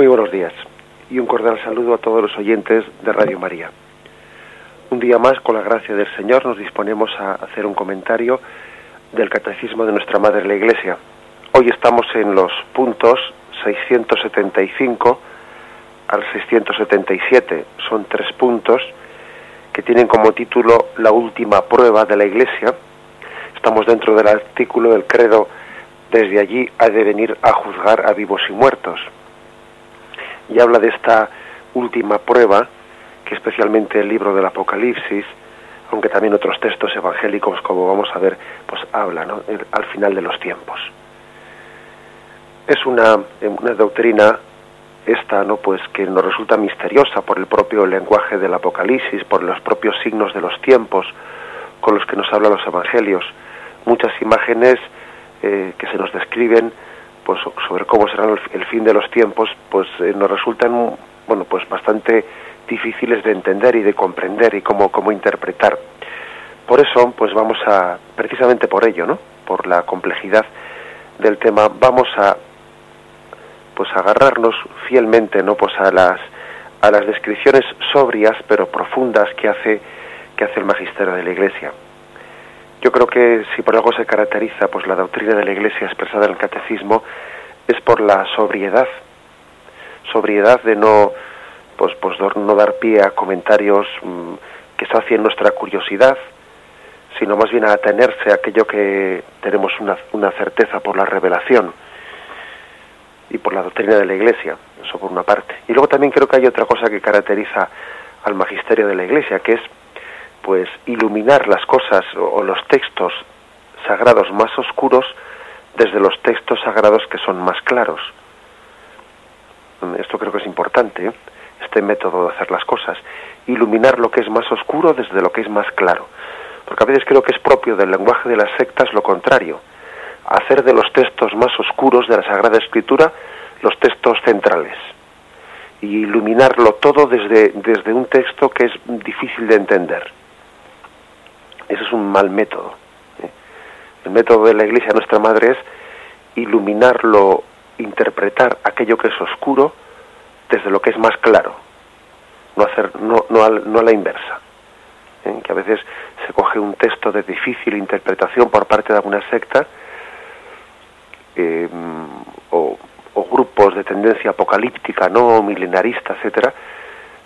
Muy buenos días y un cordial saludo a todos los oyentes de Radio María. Un día más, con la gracia del Señor, nos disponemos a hacer un comentario del Catecismo de nuestra Madre la Iglesia. Hoy estamos en los puntos 675 al 677. Son tres puntos que tienen como título La última prueba de la Iglesia. Estamos dentro del artículo del credo Desde allí ha de venir a juzgar a vivos y muertos y habla de esta última prueba que especialmente el libro del Apocalipsis, aunque también otros textos evangélicos, como vamos a ver, pues habla ¿no? al final de los tiempos. Es una, una doctrina esta, ¿no? Pues que nos resulta misteriosa por el propio lenguaje del Apocalipsis, por los propios signos de los tiempos con los que nos hablan los evangelios. Muchas imágenes eh, que se nos describen pues sobre cómo será el, fin de los tiempos, pues eh, nos resultan bueno, pues bastante difíciles de entender y de comprender y cómo, cómo interpretar. Por eso, pues vamos a, precisamente por ello, ¿no? Por la complejidad del tema, vamos a pues agarrarnos fielmente, ¿no? Pues a las a las descripciones sobrias pero profundas que hace que hace el magisterio de la Iglesia. Yo creo que si por algo se caracteriza pues la doctrina de la Iglesia expresada en el catecismo es por la sobriedad, sobriedad de no pues pues no dar pie a comentarios mm, que sacien nuestra curiosidad, sino más bien a atenerse a aquello que tenemos una, una certeza por la revelación y por la doctrina de la Iglesia, eso por una parte. Y luego también creo que hay otra cosa que caracteriza al magisterio de la Iglesia, que es pues iluminar las cosas o, los textos sagrados más oscuros desde los textos sagrados que son más claros. Esto creo que es importante, ¿eh? este método de hacer las cosas. Iluminar lo que es más oscuro desde lo que es más claro. Porque a veces creo que es propio del lenguaje de las sectas lo contrario. Hacer de los textos más oscuros de la Sagrada Escritura los textos centrales. Y iluminarlo todo desde, desde un texto que es difícil de entender. Ese es un mal método. ¿eh? El método de la Iglesia Nuestra Madre es iluminarlo, interpretar aquello que es oscuro desde lo que es más claro, no, hacer, no, no, a, la inversa. ¿eh? Que a veces se coge un texto de difícil interpretación por parte de alguna secta eh, o, o, grupos de tendencia apocalíptica, no milenarista, etcétera,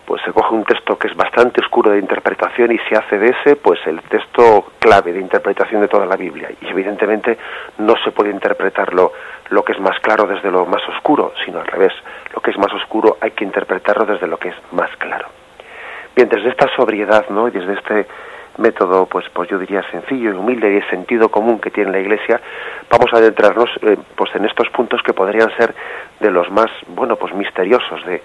pues se coge un texto que es bastante oscuro de interpretación y se hace de ese pues el texto clave de interpretación de toda la Biblia. Y evidentemente no se puede interpretarlo lo que es más claro desde lo más oscuro sino al revés. Lo que es más oscuro hay que interpretarlo desde lo que es más claro. Bien desde esta sobriedad no y desde este método pues pues yo diría sencillo y humilde y de sentido común que tiene la Iglesia vamos a adentrarnos eh, pues en estos puntos que podrían ser de los más bueno pues misteriosos de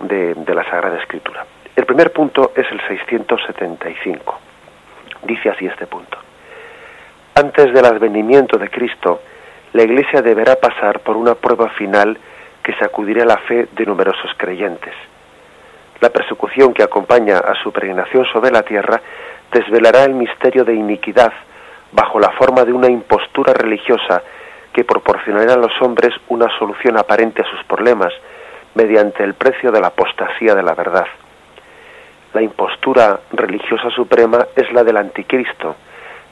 de, la Sagrada Escritura. El primer punto es el 675. Dice así este punto. Antes del advenimiento de Cristo, la Iglesia deberá pasar por una prueba final que sacudirá la fe de numerosos creyentes. La persecución que acompaña a su peregrinación sobre la tierra desvelará el misterio de iniquidad bajo la forma de una impostura religiosa que proporcionará a los hombres una solución aparente a sus problemas mediante el precio de la apostasía de la verdad. La impostura religiosa suprema es la del anticristo,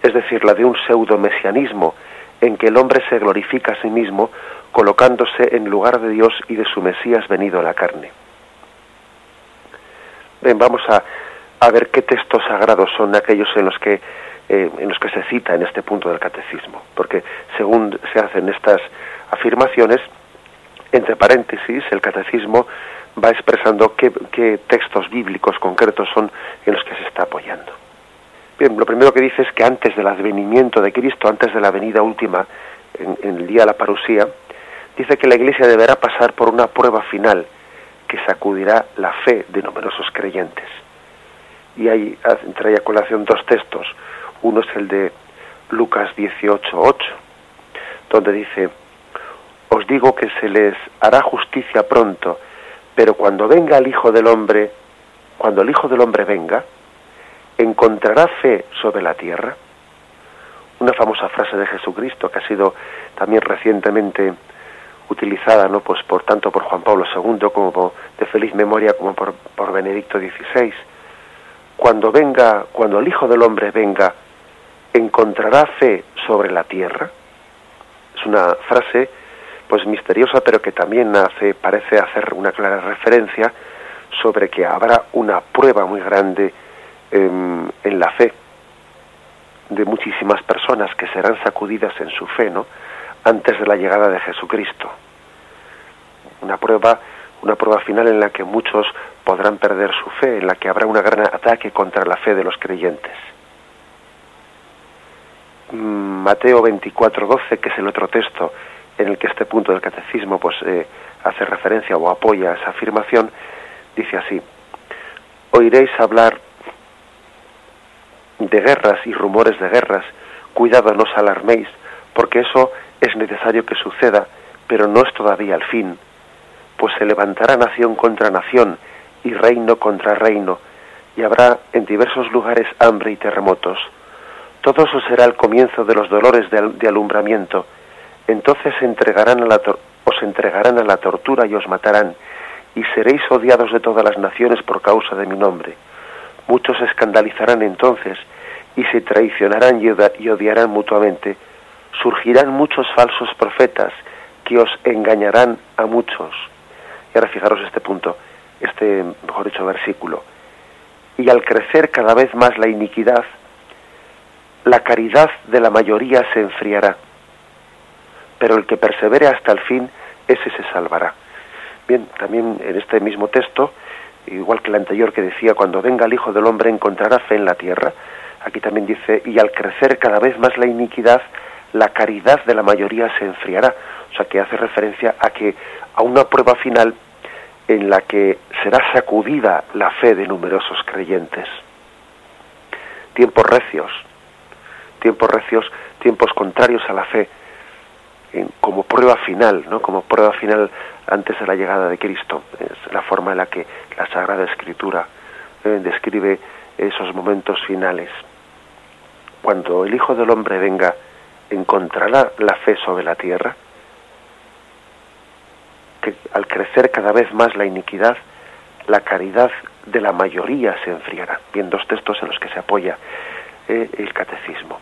es decir, la de un pseudo-mesianismo en que el hombre se glorifica a sí mismo colocándose en lugar de Dios y de su Mesías venido a la carne. Ven, vamos a, a ver qué textos sagrados son aquellos en los que eh, en los que se cita en este punto del catecismo, porque según se hacen estas afirmaciones, entre paréntesis, el catecismo va expresando qué, textos bíblicos concretos son en los que se está apoyando. Bien, lo primero que dice es que antes del advenimiento de Cristo, antes de la venida última, en, el día de la parusía, dice que la Iglesia deberá pasar por una prueba final que sacudirá la fe de numerosos creyentes. Y ahí trae a colación dos textos. Uno es el de Lucas 18.8, donde dice, os digo que se les hará justicia pronto, pero cuando venga el Hijo del Hombre, cuando el Hijo del Hombre venga, ¿encontrará fe sobre la tierra? Una famosa frase de Jesucristo que ha sido también recientemente utilizada no pues por tanto por Juan Pablo II como de feliz memoria como por, por Benedicto XVI cuando venga cuando el hijo del hombre venga encontrará fe sobre la tierra es una frase pues misteriosa pero que también hace parece hacer una clara referencia sobre que habrá una prueba muy grande en, en la fe de muchísimas personas que serán sacudidas en su fe, ¿no? antes de la llegada de Jesucristo. Una prueba, una prueba final en la que muchos podrán perder su fe, en la que habrá un gran ataque contra la fe de los creyentes. Mm, Mateo 24:12, que es el otro texto en el que este punto del catecismo pues eh, hace referencia o apoya esa afirmación, dice así: Oiréis hablar de guerras y rumores de guerras, cuidado no os alarméis, porque eso es necesario que suceda, pero no es todavía el fin, pues se levantará nación contra nación y reino contra reino, y habrá en diversos lugares hambre y terremotos. Todo eso será el comienzo de los dolores de, alumbramiento. Entonces entregarán a la os entregarán a la tortura y os matarán, y seréis odiados de todas las naciones por causa de mi nombre. Muchos se escandalizarán entonces, y se traicionarán y odiarán mutuamente surgirán muchos falsos profetas que os engañarán a muchos. Y ahora fijaros este punto, este, mejor dicho, versículo. Y al crecer cada vez más la iniquidad, la caridad de la mayoría se enfriará. Pero el que persevere hasta el fin, ese se salvará. Bien, también en este mismo texto, igual que el anterior que decía, cuando venga el Hijo del Hombre encontrará fe en la tierra, aquí también dice, y al crecer cada vez más la iniquidad, la caridad de la mayoría se enfriará. O sea, que hace referencia a que a una prueba final en la que será sacudida la fe de numerosos creyentes. Tiempos recios, tiempos recios, tiempos contrarios a la fe, como prueba final, ¿no? Como prueba final antes de la llegada de Cristo. Es la forma en la que la Sagrada Escritura eh, describe esos momentos finales. Cuando el Hijo del Hombre venga encontrará la fe sobre la tierra, que al crecer cada vez más la iniquidad, la caridad de la mayoría se enfriará. Bien, dos textos en los que se apoya eh, el catecismo.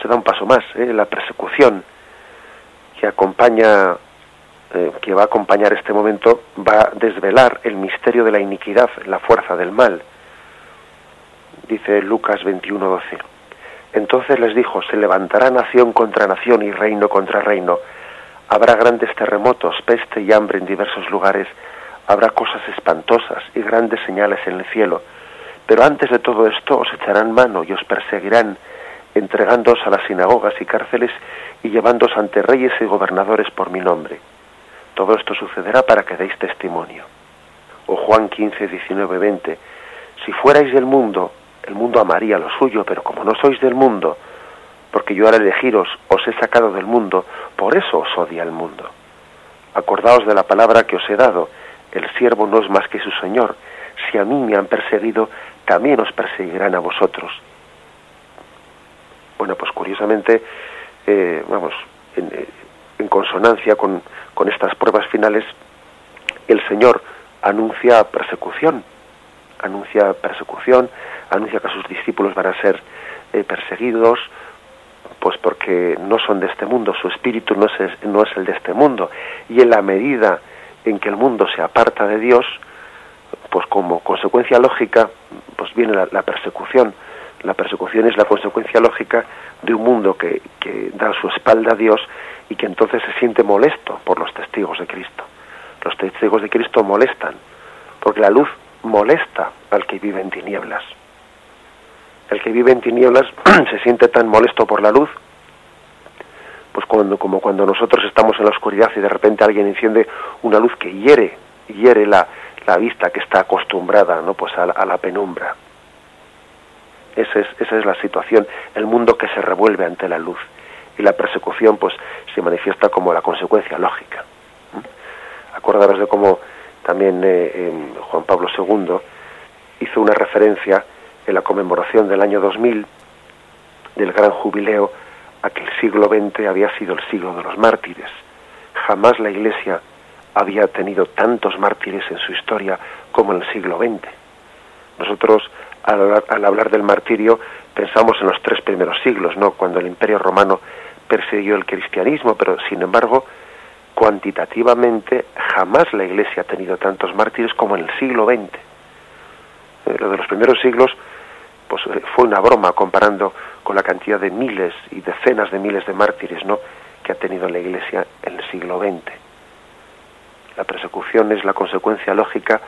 Se da un paso más, eh, la persecución que acompaña, eh, que va a acompañar este momento, va a desvelar el misterio de la iniquidad, la fuerza del mal. Dice Lucas 21:12 entonces les dijo, se levantará nación contra nación y reino contra reino. Habrá grandes terremotos, peste y hambre en diversos lugares. Habrá cosas espantosas y grandes señales en el cielo. Pero antes de todo esto os echarán mano y os perseguirán, entregándoos a las sinagogas y cárceles y llevándoos ante reyes y gobernadores por mi nombre. Todo esto sucederá para que deis testimonio. O Juan 15, 19, 20. Si fuerais del mundo, el mundo amaría lo suyo, pero como no sois del mundo, porque yo al elegiros os he sacado del mundo, por eso os odia el mundo. Acordaos de la palabra que os he dado, el siervo no es más que su Señor. Si a mí me han perseguido, también os perseguirán a vosotros. Bueno, pues curiosamente, eh, vamos, en, eh, en consonancia con, con estas pruebas finales, el Señor anuncia persecución, anuncia persecución, anuncia que sus discípulos van a ser eh, perseguidos, pues porque no son de este mundo, su espíritu no es, no es el de este mundo. Y en la medida en que el mundo se aparta de Dios, pues como consecuencia lógica, pues viene la, persecución. La persecución es la consecuencia lógica de un mundo que, da su espalda a Dios y que entonces se siente molesto por los testigos de Cristo. Los testigos de Cristo molestan, porque la luz molesta al que vive en tinieblas. El que vive en tinieblas se siente tan molesto por la luz, pues cuando, como cuando nosotros estamos en la oscuridad y de repente alguien enciende una luz que hiere, hiere la, la vista que está acostumbrada ¿no? pues a, la, penumbra. Esa es, esa es la situación, el mundo que se revuelve ante la luz. Y la persecución pues se manifiesta como la consecuencia lógica. Acordaros de cómo también eh, Juan Pablo II hizo una referencia en la conmemoración del año 2000 del gran jubileo a que el siglo XX había sido el siglo de los mártires. jamás la Iglesia había tenido tantos mártires en su historia como en el siglo XX. Nosotros, al, hablar del martirio, pensamos en los tres primeros siglos, ¿no? Cuando el Imperio Romano persiguió el cristianismo, pero sin embargo, cuantitativamente, jamás la Iglesia ha tenido tantos mártires como en el siglo XX. Eh, lo de los primeros siglos, pues eh, fue una broma comparando con la cantidad de miles y decenas de miles de mártires, ¿no? Que ha tenido la Iglesia en el siglo XX. La persecución es la consecuencia lógica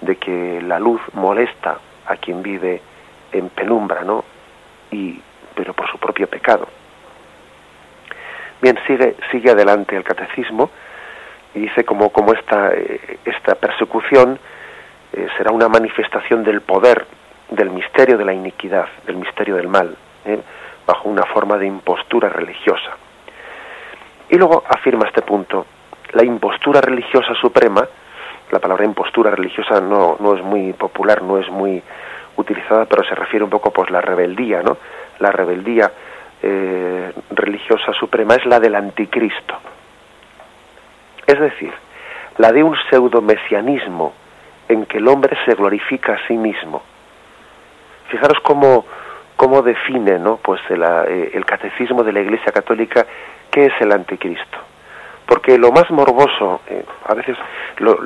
de que la luz molesta a quien vive en penumbra, ¿no? Y, pero por su propio pecado. Bien, sigue, sigue adelante el catecismo y dice como, como esta, eh, esta persecución eh, será una manifestación del poder, del misterio de la iniquidad, del misterio del mal, ¿eh? bajo una forma de impostura religiosa. Y luego afirma este punto, la impostura religiosa suprema, la palabra impostura religiosa no, no es muy popular, no es muy utilizada, pero se refiere un poco pues la rebeldía, ¿no? La rebeldía eh, religiosa suprema es la del anticristo. Es decir, la de un pseudo mesianismo en que el hombre se glorifica a sí mismo. Fijaros cómo, cómo define ¿no? pues el, eh, el catecismo de la Iglesia Católica qué es el anticristo porque lo más morboso, eh, a veces lo,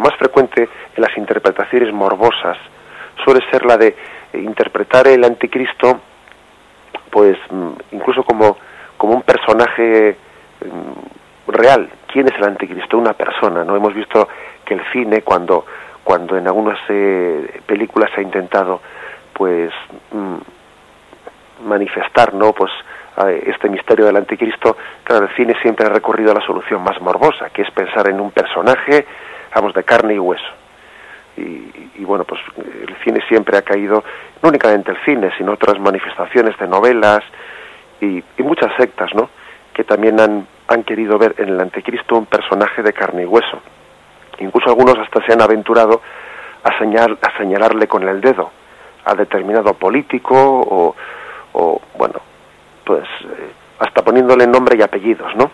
más frecuente en las interpretaciones morbosas suele ser la de interpretar el anticristo, pues mm, incluso como, como un personaje mm, real. ¿Quién es el anticristo? Una persona, ¿no? Hemos visto que el cine, cuando, cuando en algunas eh, películas ha intentado, pues, mm, manifestar, ¿no? Pues este misterio del anticristo, claro, el cine siempre ha recurrido a la solución más morbosa, que es pensar en un personaje, vamos, de carne y hueso. Y, y, bueno, pues el cine siempre ha caído, no únicamente el cine, sino otras manifestaciones de novelas y, muchas sectas, ¿no? Que también han, han querido ver en el anticristo un personaje de carne y hueso. Incluso algunos hasta se han aventurado a, señal, a señalarle con el dedo a determinado político o bueno, pues eh, hasta poniéndole nombre y apellidos, ¿no?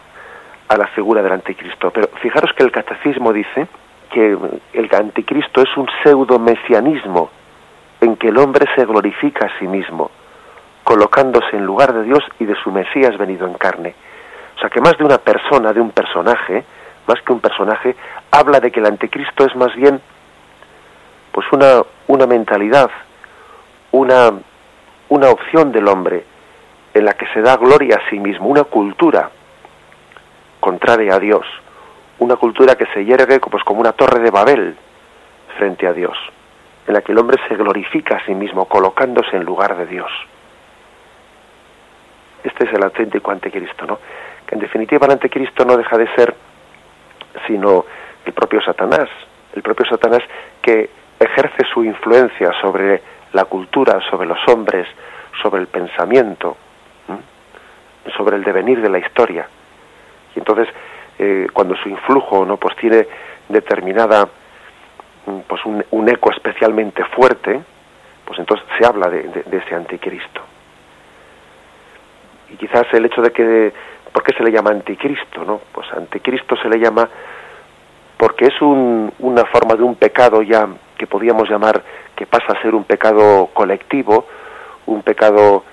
A la figura del anticristo. Pero fijaros que el catecismo dice que el anticristo es un pseudo mesianismo en que el hombre se glorifica a sí mismo, colocándose en lugar de Dios y de su Mesías venido en carne. O sea que más de una persona, de un personaje, más que un personaje, habla de que el anticristo es más bien pues una, una mentalidad, una, una opción del hombre, en la que se da gloria a sí mismo, una cultura contraria a Dios, una cultura que se yergue pues, como una torre de Babel frente a Dios, en la que el hombre se glorifica a sí mismo, colocándose en lugar de Dios. Este es el auténtico anticristo, ¿no? Que en definitiva el anticristo no deja de ser sino el propio Satanás, el propio Satanás que ejerce su influencia sobre la cultura, sobre los hombres, sobre el pensamiento, sobre el devenir de la historia. Y entonces, eh, cuando su influjo no pues tiene determinada mm, pues un, eco especialmente fuerte, pues entonces se habla de, ese anticristo. Y quizás el hecho de que, ¿por qué se le llama anticristo? No? Pues anticristo se le llama porque es un, una forma de un pecado ya que podríamos llamar que pasa a ser un pecado colectivo, un pecado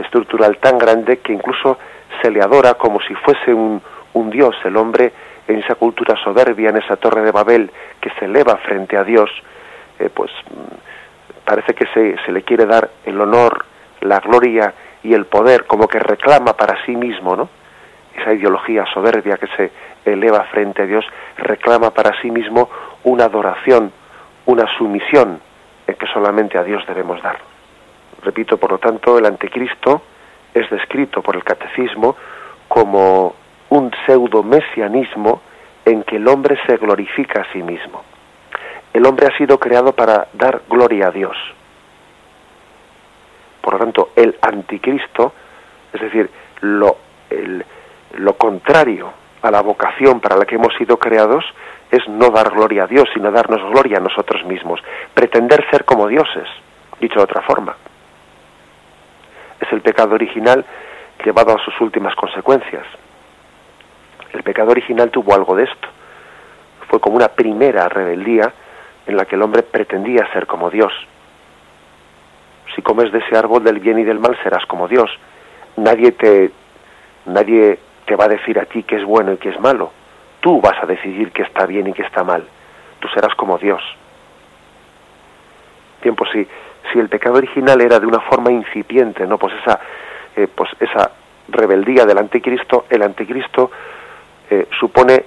estructural tan grande que incluso se le adora como si fuese un, un dios. El hombre en esa cultura soberbia, en esa torre de Babel que se eleva frente a Dios, eh, pues mm, parece que se, se le quiere dar el honor, la gloria y el poder como que reclama para sí mismo, ¿no? Esa ideología soberbia que se eleva frente a Dios reclama para sí mismo una adoración, una sumisión que solamente a Dios debemos dar. Repito, por lo tanto, el anticristo es descrito por el catecismo como un pseudo mesianismo en que el hombre se glorifica a sí mismo. El hombre ha sido creado para dar gloria a Dios. Por lo tanto, el anticristo, es decir, lo, lo contrario a la vocación para la que hemos sido creados, es no dar gloria a Dios, sino darnos gloria a nosotros mismos, pretender ser como dioses, dicho de otra forma es el pecado original llevado a sus últimas consecuencias. El pecado original tuvo algo de esto. Fue como una primera rebeldía en la que el hombre pretendía ser como Dios. Si comes de ese árbol del bien y del mal serás como Dios. Nadie te nadie te va a decir a ti qué es bueno y qué es malo. Tú vas a decidir qué está bien y qué está mal. Tú serás como Dios. Tiempo si si el pecado original era de una forma incipiente, no pues esa eh, pues esa rebeldía del anticristo, el anticristo eh, supone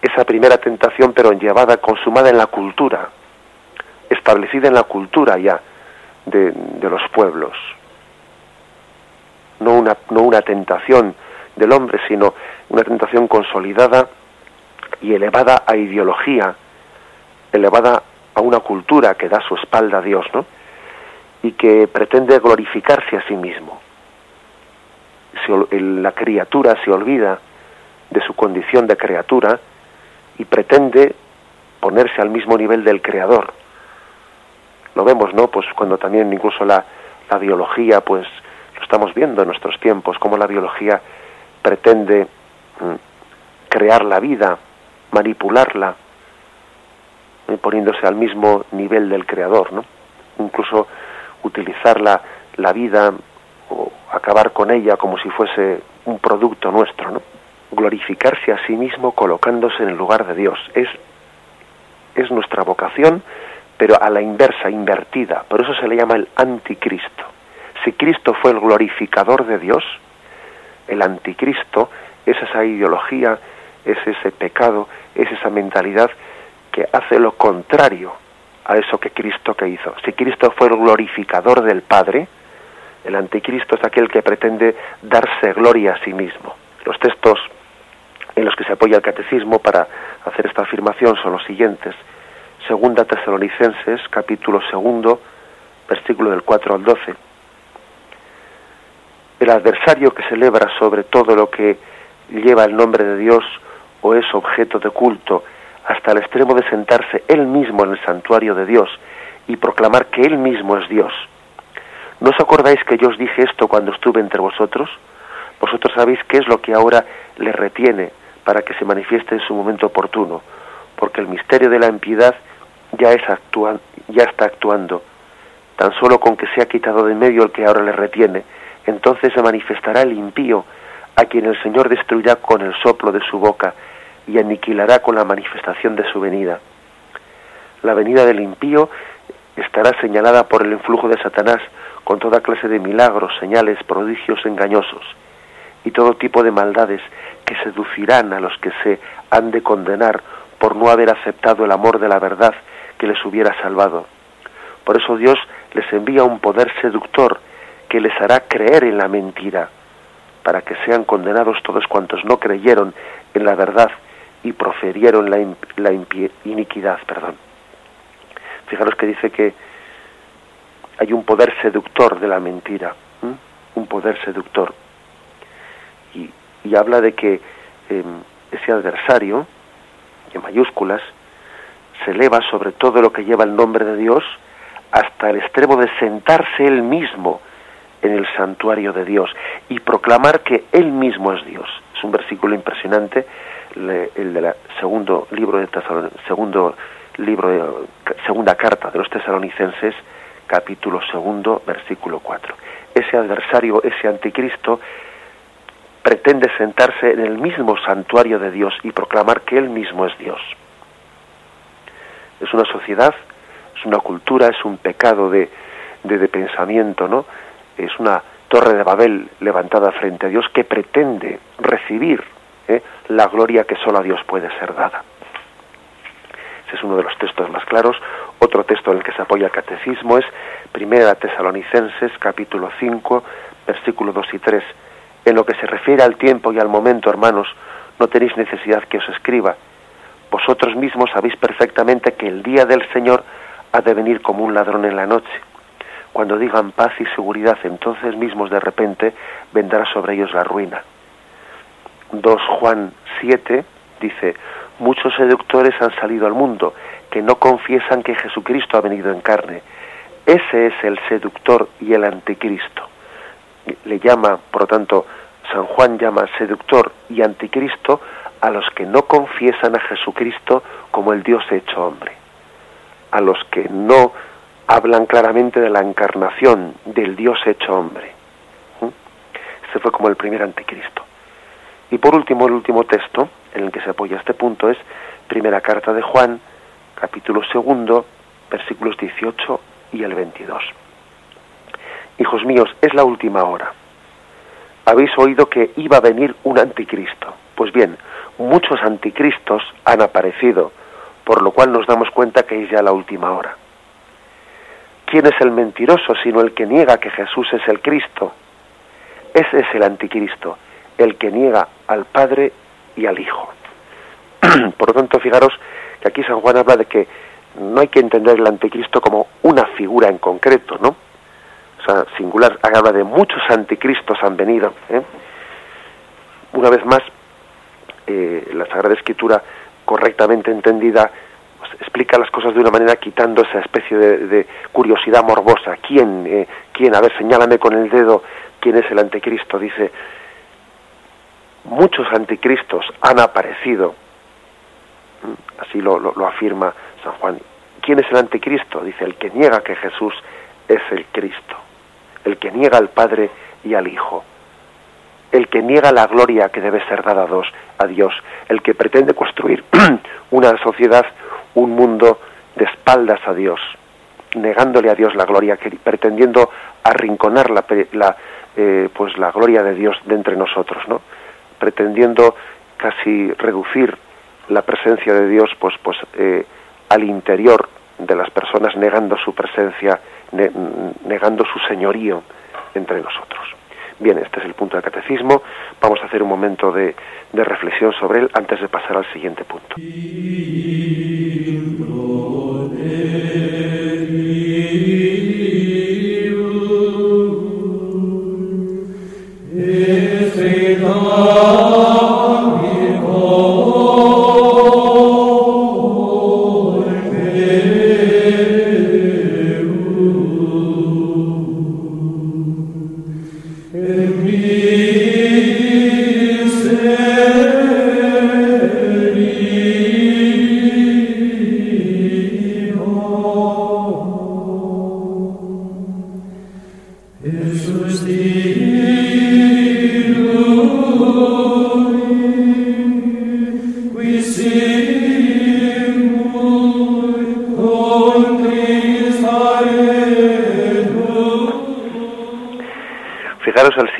esa primera tentación pero llevada, consumada en la cultura, establecida en la cultura ya de, los pueblos. No una, no una tentación del hombre, sino una tentación consolidada y elevada a ideología, elevada a una cultura que da su espalda a Dios, ¿no? Y que pretende glorificarse a sí mismo. la criatura se olvida de su condición de criatura y pretende ponerse al mismo nivel del creador. Lo vemos, ¿no? Pues cuando también incluso la, biología, pues lo estamos viendo en nuestros tiempos, cómo la biología pretende mm, crear la vida, manipularla, eh, poniéndose al mismo nivel del creador, ¿no? Incluso utilizar la, la vida o acabar con ella como si fuese un producto nuestro, ¿no? glorificarse a sí mismo colocándose en el lugar de Dios. Es, es nuestra vocación, pero a la inversa, invertida. Por eso se le llama el anticristo. Si Cristo fue el glorificador de Dios, el anticristo es esa ideología, es ese pecado, es esa mentalidad que hace lo contrario a eso que Cristo que hizo. Si Cristo fue el glorificador del Padre, el anticristo es aquel que pretende darse gloria a sí mismo. Los textos en los que se apoya el catecismo para hacer esta afirmación son los siguientes. Segunda Tesalonicenses, capítulo segundo, versículo del 4 al 12. El adversario que celebra sobre todo lo que lleva el nombre de Dios o es objeto de culto hasta el extremo de sentarse él mismo en el santuario de Dios y proclamar que él mismo es Dios. ¿No os acordáis que yo os dije esto cuando estuve entre vosotros? Vosotros sabéis qué es lo que ahora le retiene para que se manifieste en su momento oportuno, porque el misterio de la impiedad ya, es ya está actuando. Tan solo con que se ha quitado de medio el que ahora le retiene, entonces se manifestará el impío, a quien el Señor destruirá con el soplo de su boca y aniquilará con la manifestación de su venida. La venida del impío estará señalada por el influjo de Satanás con toda clase de milagros, señales, prodigios engañosos y todo tipo de maldades que seducirán a los que se han de condenar por no haber aceptado el amor de la verdad que les hubiera salvado. Por eso Dios les envía un poder seductor que les hará creer en la mentira, para que sean condenados todos cuantos no creyeron en la verdad y proferieron la, la iniquidad. Perdón. Fijaros que dice que hay un poder seductor de la mentira, un poder seductor y habla de que em, ese adversario, en mayúsculas, se eleva sobre todo lo que lleva el nombre de Dios hasta el extremo de sentarse él mismo en el santuario de Dios y proclamar que él mismo es Dios. Es un versículo impresionante, el de la segundo libro de segundo libro segunda carta de los tesalonicenses, capítulo segundo, versículo 4. Ese adversario, ese anticristo, pretende sentarse en el mismo santuario de Dios y proclamar que Él mismo es Dios. Es una sociedad, es una cultura, es un pecado de, de, pensamiento, ¿no? Es una torre de Babel levantada frente a Dios que pretende recibir ¿eh? La gloria que solo a Dios puede ser dada. Ese es uno de los textos más claros. Otro texto en el que se apoya el catecismo es Primera Tesalonicenses, capítulo 5, versículos 2 y 3 en lo que se refiere al tiempo y al momento, hermanos, no tenéis necesidad que os escriba. Vosotros mismos sabéis perfectamente que el día del Señor ha de venir como un ladrón en la noche. Cuando digan paz y seguridad, entonces mismos de repente vendrá sobre ellos la ruina. 2 Juan 7 dice, muchos seductores han salido al mundo que no confiesan que Jesucristo ha venido en carne. Ese es el seductor y el anticristo le llama, por lo tanto, San Juan llama seductor y anticristo a los que no confiesan a Jesucristo como el Dios hecho hombre, a los que no hablan claramente de la encarnación del Dios hecho hombre. Este fue como el primer anticristo. Y por último, el último texto en el que se apoya este punto es primera carta de Juan, capítulo segundo, versículos 18 y el 22. Hijos míos, es la última hora. Habéis oído que iba a venir un anticristo. Pues bien, muchos anticristos han aparecido, por lo cual nos damos cuenta que es ya la última hora. ¿Quién es el mentiroso sino el que niega que Jesús es el Cristo? Ese es el anticristo, el que niega al Padre y al Hijo. Por lo tanto, fijaros que aquí San Juan habla de que no hay que entender el anticristo como una figura en concreto, ¿no? O sea, singular, habla de muchos anticristos han venido. ¿eh? Una vez más, eh, la Sagrada Escritura, correctamente entendida, pues, explica las cosas de una manera quitando esa especie de, curiosidad morbosa. ¿Quién, eh, ¿Quién? A ver, señálame con el dedo quién es el anticristo. Dice, muchos anticristos han aparecido. Mm, así lo, afirma San Juan. ¿Quién es el anticristo? Dice, el que niega que Jesús es el Cristo, el que niega al Padre y al Hijo, el que niega la gloria que debe ser dada a Dios, el que pretende construir una sociedad, un mundo de espaldas a Dios, negándole a Dios la gloria, pretendiendo arrinconar la, la eh, pues la gloria de Dios de entre nosotros, ¿no? Pretendiendo casi reducir la presencia de Dios pues, pues eh, al interior de las personas, negando su presencia, negando su señorío entre nosotros. Bien, este es el punto del catecismo. Vamos a hacer un momento de, de reflexión sobre él antes de pasar al siguiente punto.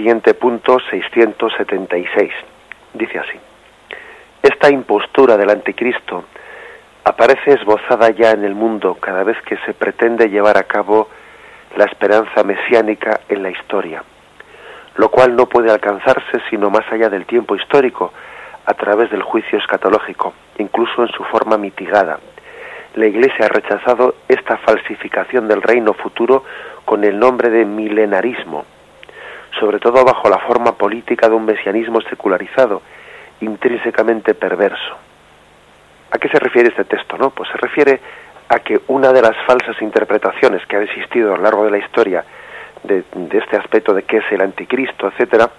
Siguiente punto 676. Dice así. Esta impostura del anticristo aparece esbozada ya en el mundo cada vez que se pretende llevar a cabo la esperanza mesiánica en la historia, lo cual no puede alcanzarse sino más allá del tiempo histórico, a través del juicio escatológico, incluso en su forma mitigada. La Iglesia ha rechazado esta falsificación del reino futuro con el nombre de milenarismo, sobre todo bajo la forma política de un mesianismo secularizado, intrínsecamente perverso. ¿A qué se refiere este texto? No? Pues se refiere a que una de las falsas interpretaciones que ha existido a lo largo de la historia de, este aspecto de qué es el anticristo, etcétera,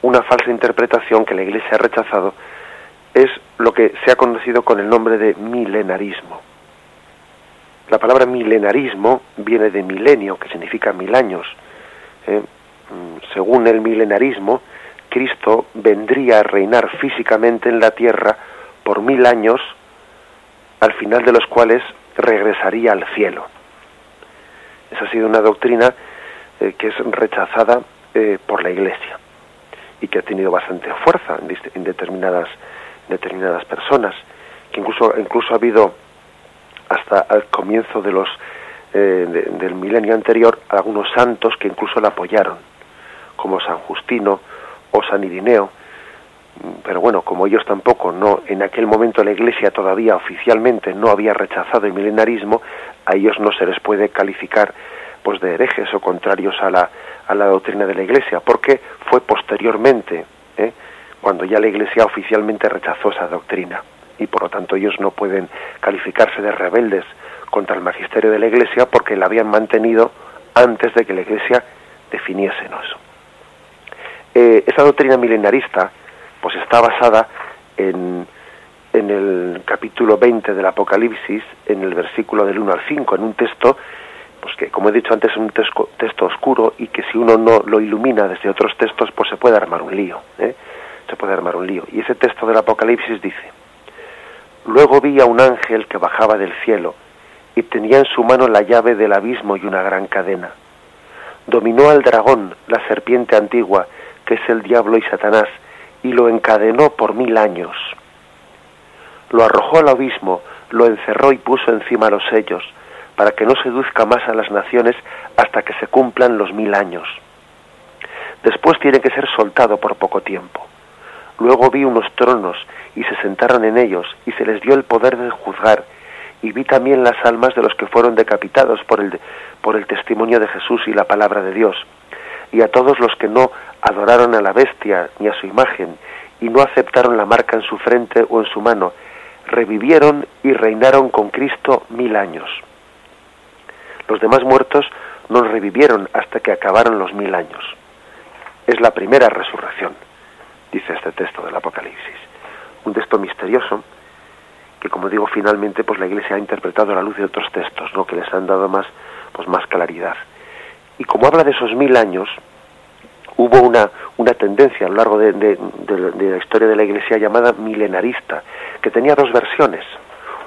una falsa interpretación que la Iglesia ha rechazado es lo que se ha conocido con el nombre de milenarismo. La palabra milenarismo viene de milenio, que significa mil años. ¿eh? Mm, según el milenarismo, Cristo vendría a reinar físicamente en la tierra por mil años, al final de los cuales regresaría al cielo. Esa ha sido una doctrina eh, que es rechazada eh, por la Iglesia y que ha tenido bastante fuerza en, determinadas, determinadas personas, que incluso, incluso ha habido hasta el comienzo de los, eh, del milenio anterior algunos santos que incluso la apoyaron como San Justino o San Irineo, pero bueno, como ellos tampoco, no, en aquel momento la Iglesia todavía oficialmente no había rechazado el milenarismo, a ellos no se les puede calificar pues de herejes o contrarios a la, a la doctrina de la Iglesia, porque fue posteriormente, ¿eh? cuando ya la Iglesia oficialmente rechazó esa doctrina, y por lo tanto ellos no pueden calificarse de rebeldes contra el magisterio de la Iglesia porque la habían mantenido antes de que la Iglesia definiese eso. Eh, esa doctrina milenarista pues está basada en, en el capítulo 20 del Apocalipsis, en el versículo del 1 al 5, en un texto, pues que como he dicho antes es un texto, oscuro y que si uno no lo ilumina desde otros textos, pues se puede armar un lío, ¿eh? se puede armar un lío. Y ese texto del Apocalipsis dice, luego vi a un ángel que bajaba del cielo y tenía en su mano la llave del abismo y una gran cadena. Dominó al dragón, la serpiente antigua, que es el diablo y Satanás, y lo encadenó por mil años lo arrojó al abismo, lo encerró y puso encima los sellos, para que no seduzca más a las naciones hasta que se cumplan los mil años. Después tiene que ser soltado por poco tiempo. Luego vi unos tronos y se sentaron en ellos y se les dio el poder de juzgar y vi también las almas de los que fueron decapitados por el, por el testimonio de Jesús y la palabra de Dios y a todos los que no adoraron a la bestia ni a su imagen y no aceptaron la marca en su frente o en su mano revivieron y reinaron con Cristo mil años. Los demás muertos no revivieron hasta que acabaron los mil años. Es la primera resurrección, dice este texto del Apocalipsis. Un texto misterioso que, como digo, finalmente pues la Iglesia ha interpretado a la luz de otros textos, ¿no? que les han dado más, pues, más claridad. Y como habla de esos mil años, hubo una, una tendencia a lo largo de, la historia de la Iglesia llamada milenarista, que tenía dos versiones.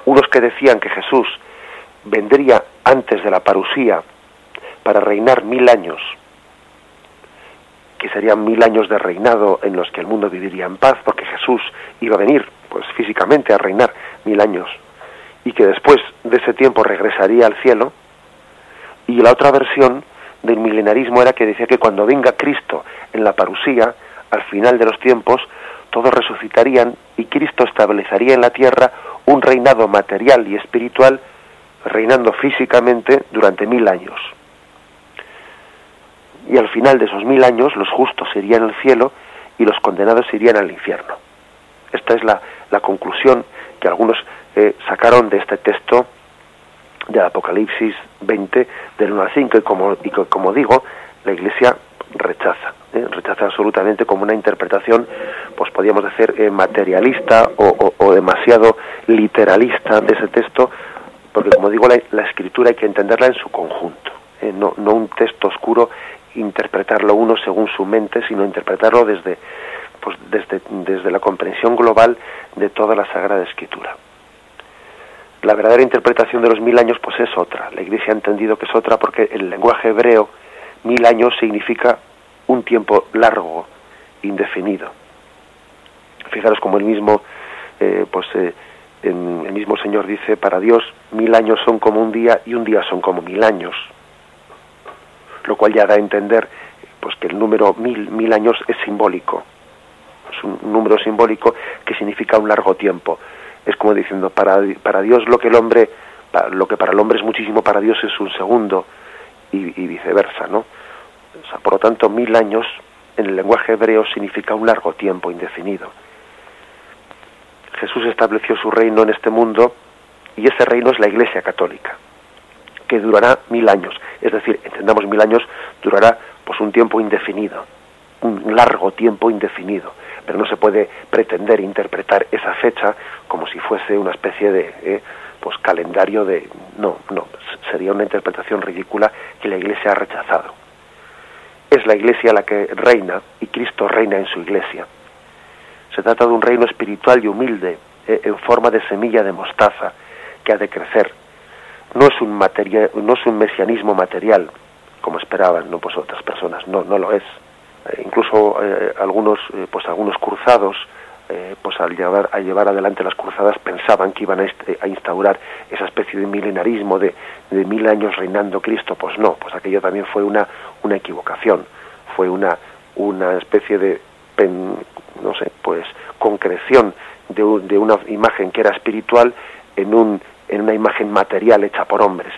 Unos que decían que Jesús vendría antes de la parusía para reinar mil años, que serían mil años de reinado en los que el mundo viviría en paz, porque Jesús iba a venir, pues físicamente, a reinar mil años, y que después de ese tiempo regresaría al cielo. Y la otra versión del milenarismo era que decía que cuando venga Cristo en la parusía, al final de los tiempos, todos resucitarían y Cristo establecería en la tierra un reinado material y espiritual, reinando físicamente durante mil años. Y al final de esos mil años los justos irían al cielo y los condenados irían al infierno. Esta es la, conclusión que algunos eh, sacaron de este texto del Apocalipsis 20 del 1 al 5 y como, y como digo, la Iglesia rechaza, ¿eh? rechaza absolutamente como una interpretación, pues podríamos decir, eh, materialista o, demasiado literalista de ese texto, porque como digo, la, escritura hay que entenderla en su conjunto, ¿eh? no, no un texto oscuro, interpretarlo uno según su mente, sino interpretarlo desde, pues desde, desde la comprensión global de toda la Sagrada Escritura. La verdadera interpretación de los mil años pues es otra. La Iglesia ha entendido que es otra porque el lenguaje hebreo mil años significa un tiempo largo, indefinido. Fijaros como el mismo, eh, pues eh, el mismo Señor dice, para Dios mil años son como un día y un día son como mil años. Lo cual ya da a entender pues que el número mil, mil años es simbólico. Es un número simbólico que significa un largo tiempo es como diciendo para, para Dios lo que el hombre lo que para el hombre es muchísimo para Dios es un segundo y, viceversa no por lo tanto mil años en el lenguaje hebreo significa un largo tiempo indefinido. Jesús estableció su reino en este mundo y ese reino es la Iglesia católica que durará mil años. Es decir entendamos mil años durará pues un tiempo indefinido un largo tiempo indefinido pero no se puede pretender interpretar esa fecha como si fuese una especie de eh, pues calendario de no no sería una interpretación ridícula que la Iglesia ha rechazado. Es la Iglesia la que reina y Cristo reina en su Iglesia. Se trata de un reino espiritual y humilde eh, en forma de semilla de mostaza que ha de crecer. No es un materia, no es un mesianismo material como esperaban no pues otras personas. No no lo es incluso eh, algunos eh, pues algunos cruzados pues al llevar a llevar adelante las cruzadas pensaban que iban a, instaurar esa especie de milenarismo de, de, mil años reinando Cristo. Pues no pues aquello también fue una una equivocación. Fue una una especie de no sé pues concreción de, de una imagen que era espiritual en un en una imagen material hecha por hombres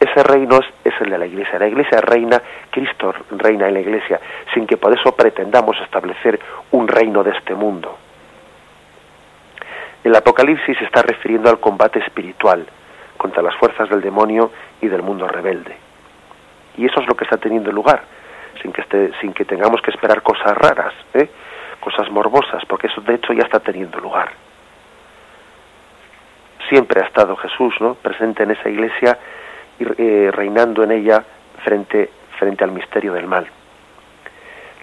ese reino es, el de la Iglesia. La Iglesia reina, Cristo reina en la Iglesia, sin que por eso pretendamos establecer un reino de este mundo. El Apocalipsis está refiriendo al combate espiritual contra las fuerzas del demonio y del mundo rebelde. Y eso es lo que está teniendo lugar, sin que, esté, sin que tengamos que esperar cosas raras. ¿eh? cosas morbosas, porque eso de hecho ya está teniendo lugar. Siempre ha estado Jesús, ¿no? Presente en esa iglesia eh, reinando en ella frente frente al misterio del mal.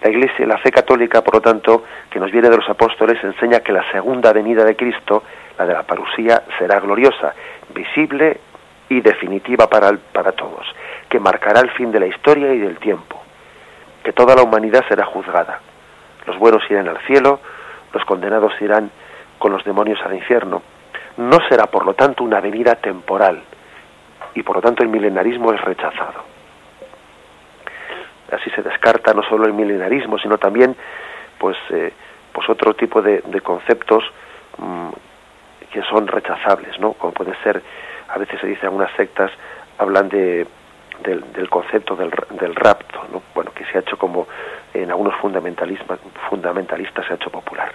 La Iglesia, la fe católica, por lo tanto, que nos viene de los apóstoles, enseña que la segunda venida de Cristo, la de la parusía, será gloriosa, visible y definitiva para, para todos, que marcará el fin de la historia y del tiempo, que toda la humanidad será juzgada. Los buenos irán al cielo, los condenados irán con los demonios al infierno. No será, por lo tanto, una venida temporal, y por lo tanto el milenarismo es rechazado así se descarta no solo el milenarismo, sino también pues, eh, pues otro tipo de, conceptos mm, que son rechazables, ¿no? Como puede ser, a veces se dice algunas sectas hablan de, del, concepto del, del, rapto, ¿no? Bueno, que se ha hecho como en algunos fundamentalistas se ha hecho popular.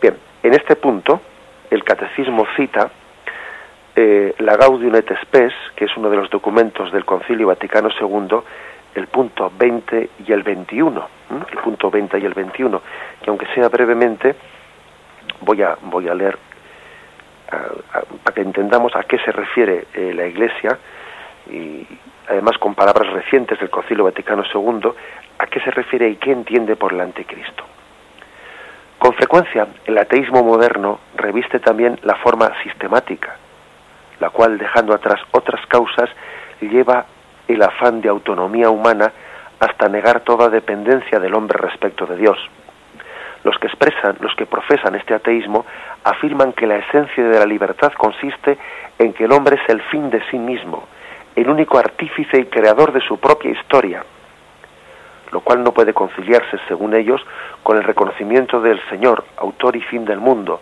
Bien, en este punto el catecismo cita eh, la Gaudium et Spes, que es uno de los documentos del Concilio Vaticano II, el punto 20 y el 21, el punto 20 y el 21, que aunque sea brevemente, voy a, voy a leer para que entendamos a qué se refiere eh, la Iglesia y además con palabras recientes del Concilio Vaticano II, a qué se refiere y qué entiende por el anticristo. Con frecuencia, el ateísmo moderno reviste también la forma sistemática, la cual, dejando atrás otras causas, lleva el afán de autonomía humana hasta negar toda dependencia del hombre respecto de Dios. Los que expresan, los que profesan este ateísmo, afirman que la esencia de la libertad consiste en que el hombre es el fin de sí mismo, el único artífice y creador de su propia historia, lo cual no puede conciliarse, según ellos, con el reconocimiento del Señor, autor y fin del mundo,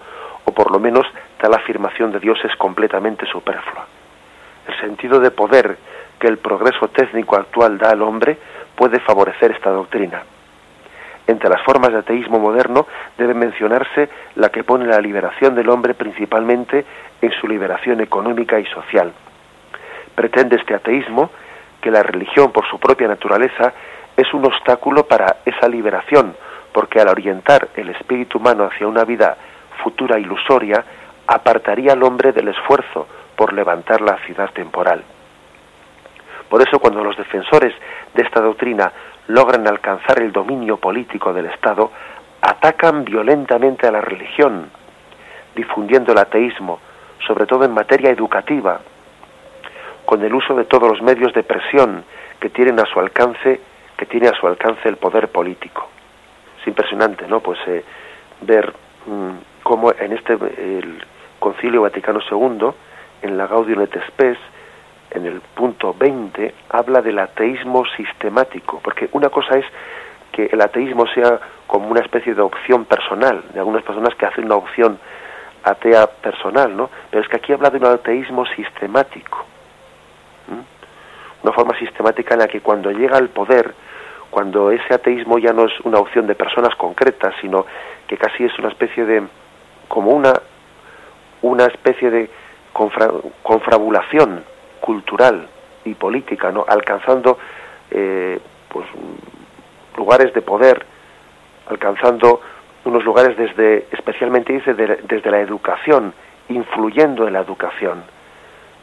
por lo menos tal afirmación de Dios es completamente superflua. El sentido de poder que el progreso técnico actual da al hombre puede favorecer esta doctrina. Entre las formas de ateísmo moderno debe mencionarse la que pone la liberación del hombre principalmente en su liberación económica y social. Pretende este ateísmo que la religión por su propia naturaleza es un obstáculo para esa liberación, porque al orientar el espíritu humano hacia una vida futura ilusoria, apartaría al hombre del esfuerzo por levantar la ciudad temporal. Por eso cuando los defensores de esta doctrina logran alcanzar el dominio político del Estado, atacan violentamente a la religión, difundiendo el ateísmo, sobre todo en materia educativa, con el uso de todos los medios de presión que tienen a su alcance, que tiene a su alcance el poder político. Es impresionante, ¿no? Pues eh, ver mm, cómo en este el Concilio Vaticano II, en la Gaudium et Spes, en el punto 20 habla del ateísmo sistemático, porque una cosa es que el ateísmo sea como una especie de opción personal, de algunas personas que hacen una opción atea personal, ¿no? Pero es que aquí habla de un ateísmo sistemático, una forma sistemática en la que cuando llega al poder, cuando ese ateísmo ya no es una opción de personas concretas, sino que casi es una especie de, como una, una especie de confabulación cultural y política, ¿no? alcanzando eh, pues, lugares de poder, alcanzando unos lugares desde, especialmente desde la educación, influyendo en la educación,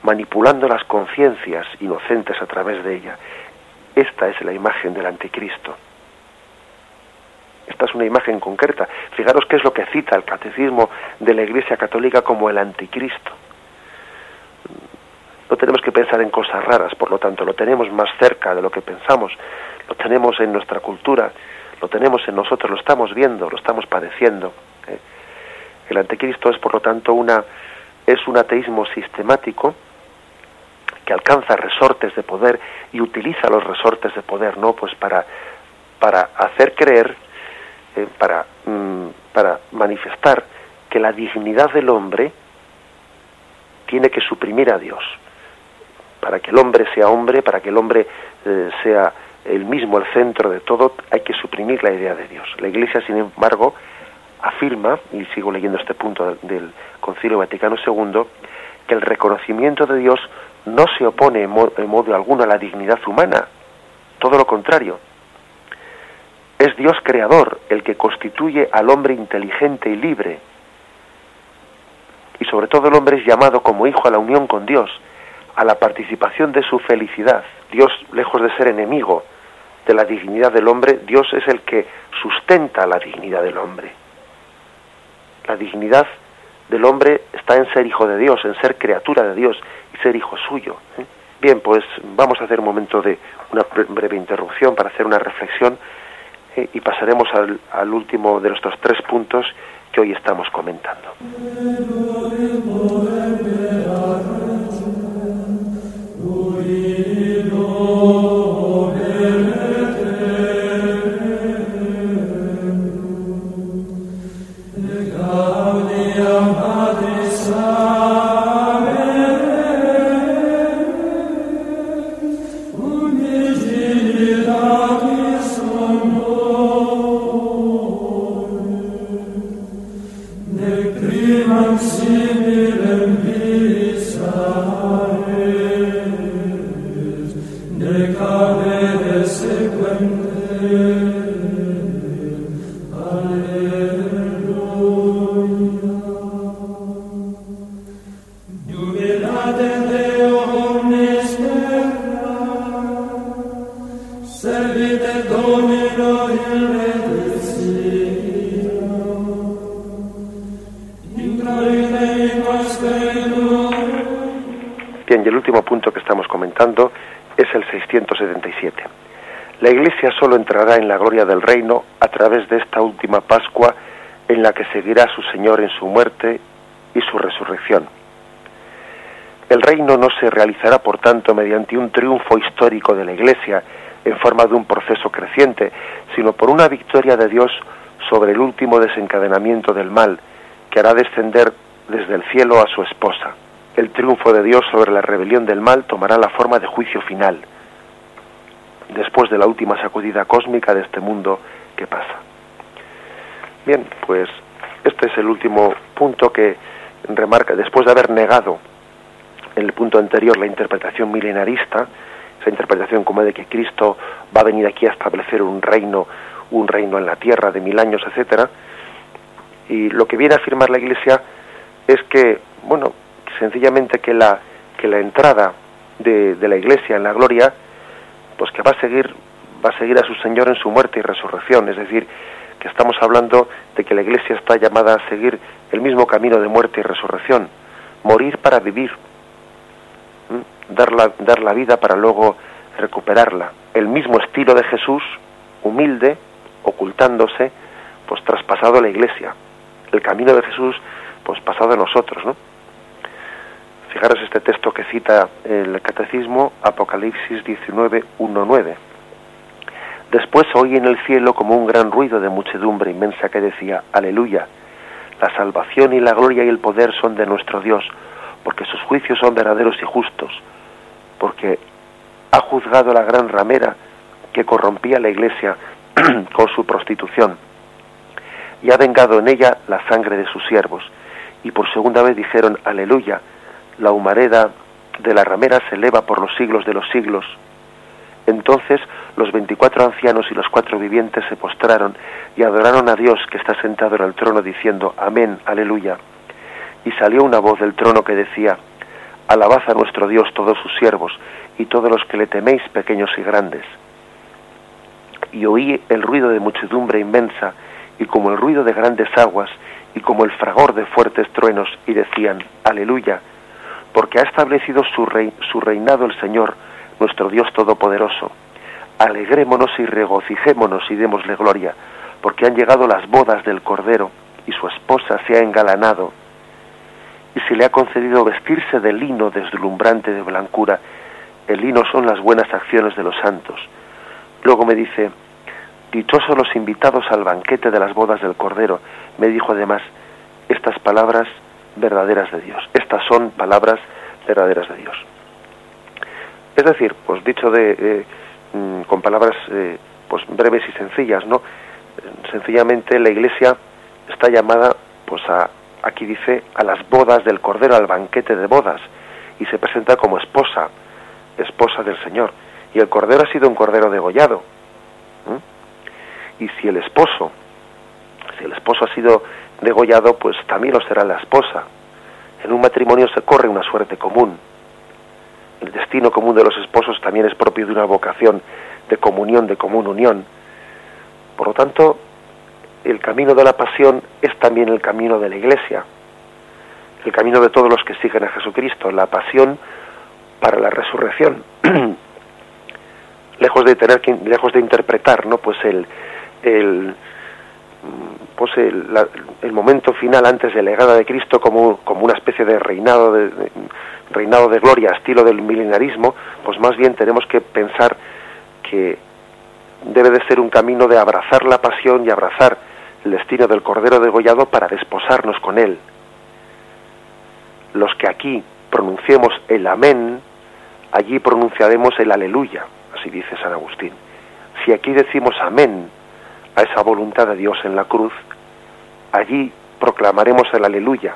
manipulando las conciencias inocentes a través de ella. Esta es la imagen del anticristo. Esta es una imagen concreta. Fijaros qué es lo que cita el catecismo de la Iglesia Católica como el anticristo. No tenemos que pensar en cosas raras, por lo tanto, lo tenemos más cerca de lo que pensamos, lo tenemos en nuestra cultura, lo tenemos en nosotros, lo estamos viendo, lo estamos padeciendo. ¿eh? El anticristo es, por lo tanto, una es un ateísmo sistemático que alcanza resortes de poder y utiliza los resortes de poder, ¿no? Pues para para hacer creer, eh, para mm, para manifestar que la dignidad del hombre tiene que suprimir a Dios para que el hombre sea hombre, para que el hombre eh, sea el mismo el centro de todo, hay que suprimir la idea de Dios. La Iglesia, sin embargo, afirma, y sigo leyendo este punto del Concilio Vaticano II, que el reconocimiento de Dios no se opone en, modo alguno a la dignidad humana, todo lo contrario. Es Dios creador el que constituye al hombre inteligente y libre. Y sobre todo el hombre es llamado como hijo a la unión con Dios, a la participación de su felicidad. Dios, lejos de ser enemigo de la dignidad del hombre, Dios es el que sustenta la dignidad del hombre. La dignidad del hombre está en ser hijo de Dios, en ser criatura de Dios y ser hijo suyo. ¿eh? Bien, pues vamos a hacer un momento de una breve interrupción para hacer una reflexión y pasaremos al, al último de nuestros tres puntos que hoy estamos comentando. En la gloria del reino a través de esta última Pascua en la que seguirá a su Señor en su muerte y su resurrección. El reino no se realizará, por tanto, mediante un triunfo histórico de la Iglesia en forma de un proceso creciente, sino por una victoria de Dios sobre el último desencadenamiento del mal, que hará descender desde el cielo a su esposa. El triunfo de Dios sobre la rebelión del mal tomará la forma de juicio final, después de la última sacudida cósmica de este mundo que pasa. Bien, pues este es el último punto que remarca, después de haber negado en el punto anterior la interpretación milenarista, esa interpretación como de que Cristo va a venir aquí a establecer un reino, un reino en la tierra de mil años, etcétera, y lo que viene a afirmar la Iglesia es que, bueno, sencillamente que la que la entrada de, de la Iglesia en la gloria, pues que va a seguir va a seguir a su Señor en su muerte y resurrección, es decir, que estamos hablando de que la Iglesia está llamada a seguir el mismo camino de muerte y resurrección, morir para vivir, dar la, dar la vida para luego recuperarla. El mismo estilo de Jesús, humilde, ocultándose, pues traspasado a la iglesia. El camino de Jesús, pues pasado a nosotros, ¿no? Fijaros este texto que cita el Catecismo, Apocalipsis 19, 1, 9. Después oí en el cielo como un gran ruido de muchedumbre inmensa que decía, Aleluya, la salvación y la gloria y el poder son de nuestro Dios, porque sus juicios son verdaderos y justos, porque ha juzgado la gran ramera que corrompía la iglesia con su prostitución, y ha vengado en ella la sangre de sus siervos. Y por segunda vez dijeron, aleluya, la humareda de la ramera se eleva por los siglos de los siglos. Entonces los veinticuatro ancianos y los cuatro vivientes se postraron y adoraron a Dios que está sentado en el trono diciendo, amén, aleluya. Y salió una voz del trono que decía, Alabad a nuestro Dios todos sus siervos y todos los que le teméis pequeños y grandes. Y oí el ruido de muchedumbre inmensa y como el ruido de grandes aguas y como el fragor de fuertes truenos y decían, Aleluya, porque ha establecido su, rey, su reinado el Señor, nuestro Dios Todopoderoso. Alegrémonos y regocijémonos y démosle gloria, porque han llegado las bodas del Cordero y su esposa se ha engalanado y se le ha concedido vestirse de lino deslumbrante de blancura. El lino son las buenas acciones de los santos. Luego me dice, dichosos los invitados al banquete de las bodas del Cordero. Me dijo además, estas palabras verdaderas de Dios. Estas son palabras verdaderas de Dios. Es decir, pues dicho de, eh, mm, con palabras eh, pues breves y sencillas, ¿no? Sencillamente la Iglesia está llamada pues a, aquí dice, a las bodas del Cordero, al banquete de bodas, y se presenta como esposa, esposa del Señor. Y el Cordero ha sido un Cordero degollado. Y si el esposo, si el esposo ha sido degollado, pues también lo será la esposa. En un matrimonio se corre una suerte común. El destino común de los esposos también es propio de una vocación de comunión, de común unión. Por lo tanto, el camino de la pasión es también el camino de la Iglesia, el camino de todos los que siguen a Jesucristo, la pasión para la resurrección. lejos de tener que, lejos de interpretar, ¿no? Pues el, el pues el, el, momento final antes de la llegada de Cristo como, como una especie de reinado de, reinado de gloria estilo del milenarismo, pues más bien tenemos que pensar que debe de ser un camino de abrazar la pasión y abrazar el destino del Cordero degollado para desposarnos con él. Los que aquí pronunciemos el amén, allí pronunciaremos el aleluya, así dice San Agustín. Si aquí decimos amén a esa voluntad de Dios en la cruz, allí proclamaremos el aleluya.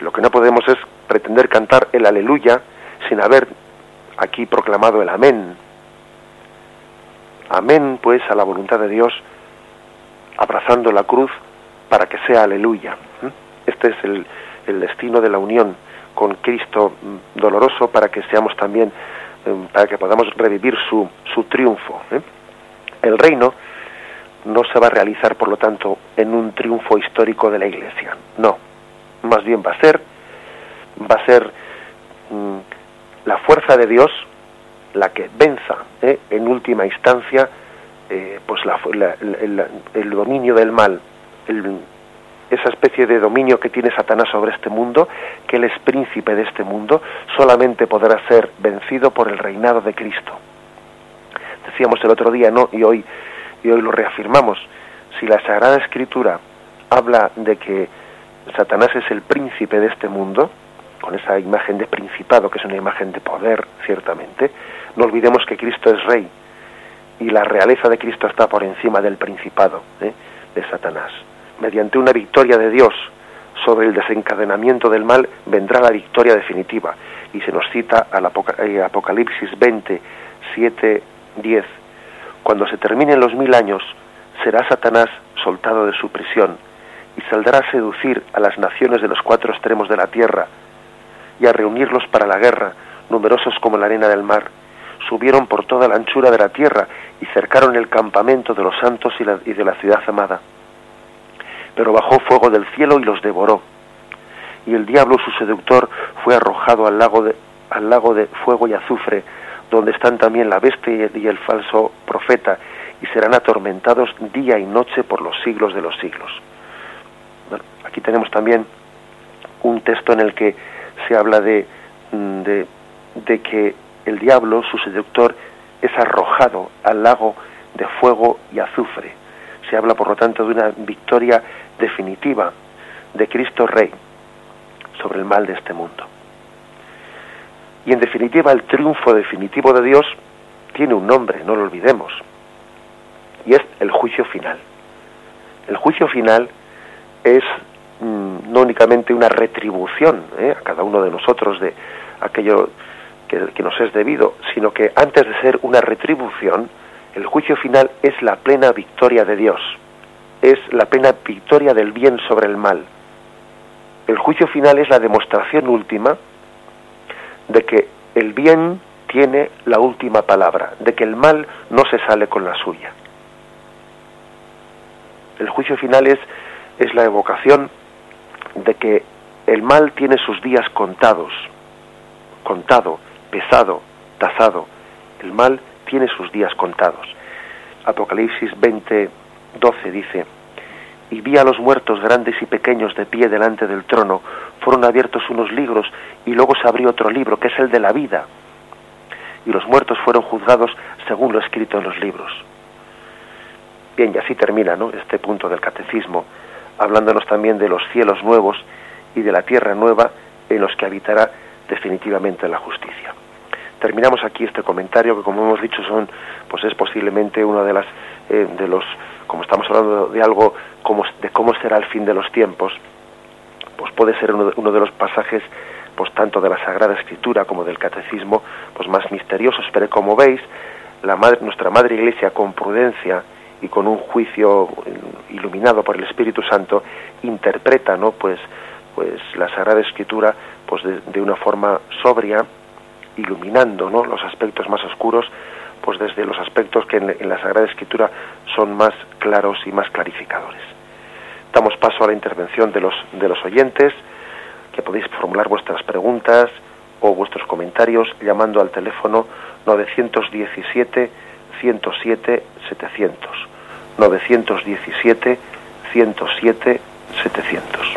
Lo que no podemos es pretender cantar el aleluya sin haber aquí proclamado el amén. Amén, pues, a la voluntad de Dios, abrazando la cruz para que sea aleluya. Este es el, el destino de la unión con Cristo mm, doloroso para que seamos también, em, para que podamos revivir su, su triunfo. ¿eh? El reino no se va a realizar, por lo tanto, en un triunfo histórico de la Iglesia. No, más bien va a ser, va a ser mm, la fuerza de Dios la que venza, ¿eh? en última instancia, eh, pues la, el, el, dominio del mal, esa especie de dominio que tiene Satanás sobre este mundo, que él es príncipe de este mundo, solamente podrá ser vencido por el reinado de Cristo. Decíamos el otro día, ¿no? Y hoy, y hoy lo reafirmamos. Si la Sagrada Escritura habla de que Satanás es el príncipe de este mundo, con esa imagen de principado, que es una imagen de poder, ciertamente, no olvidemos que Cristo es rey y la realeza de Cristo está por encima del principado ¿eh? de Satanás mediante una victoria de Dios sobre el desencadenamiento del mal, vendrá la victoria definitiva. Y se nos cita al eh, Apocalipsis 20, 7, 10. Cuando se terminen los mil años, será Satanás soltado de su prisión y saldrá a seducir a las naciones de los cuatro extremos de la tierra y a reunirlos para la guerra, numerosos como la arena del mar. Subieron por toda la anchura de la tierra y cercaron el campamento de los santos y de la ciudad amada pero bajó fuego del cielo y los devoró. Y el diablo, su seductor, fue arrojado al lago de, al lago de fuego y azufre, donde están también la bestia y el falso profeta, y serán atormentados día y noche por los siglos de los siglos. aquí tenemos también un texto en el que se habla de, mm, de, de que el diablo, su seductor, es arrojado al lago de fuego y azufre. Se habla, por lo tanto, de una victoria definitiva de Cristo Rey sobre el mal de este mundo. Y en definitiva, el triunfo definitivo de Dios tiene un nombre, no lo olvidemos, y es el juicio final. El juicio final es mm, no únicamente una retribución ¿eh? a cada uno de nosotros de aquello que, que nos es debido, sino que antes de ser una retribución, el juicio final es la plena victoria de Dios es la plena victoria del bien sobre el mal. El juicio final es la demostración última de que el bien tiene la última palabra, de que el mal no se sale con la suya. El juicio final es, es la evocación de que el mal tiene sus días contados, contado, pesado, tasado. El mal tiene sus días contados. Apocalipsis 20, 12 dice, y vi a los muertos grandes y pequeños de pie delante del trono, fueron abiertos unos libros y luego se abrió otro libro, que es el de la vida, y los muertos fueron juzgados según lo escrito en los libros. Bien, y así termina ¿no? este punto del catecismo, hablándonos también de los cielos nuevos y de la tierra nueva en los que habitará definitivamente la justicia. Terminamos aquí este comentario que, como hemos dicho, son, pues es posiblemente uno de las eh, de los como estamos hablando de algo como, de cómo será el fin de los tiempos, pues puede ser uno de, uno de los pasajes pues tanto de la Sagrada Escritura como del Catecismo pues más misteriosos, pero como veis, la madre, nuestra Madre Iglesia con prudencia y con un juicio iluminado por el Espíritu Santo interpreta, ¿no? Pues, pues la Sagrada Escritura, pues de, una forma sobria, iluminando, ¿no? Los aspectos más oscuros, pues desde los aspectos que en, la Sagrada Escritura son más claros y más clarificadores. Damos paso a la intervención de los de los oyentes, que podéis formular vuestras preguntas o vuestros comentarios llamando al teléfono 917 107 700. 917 107 700.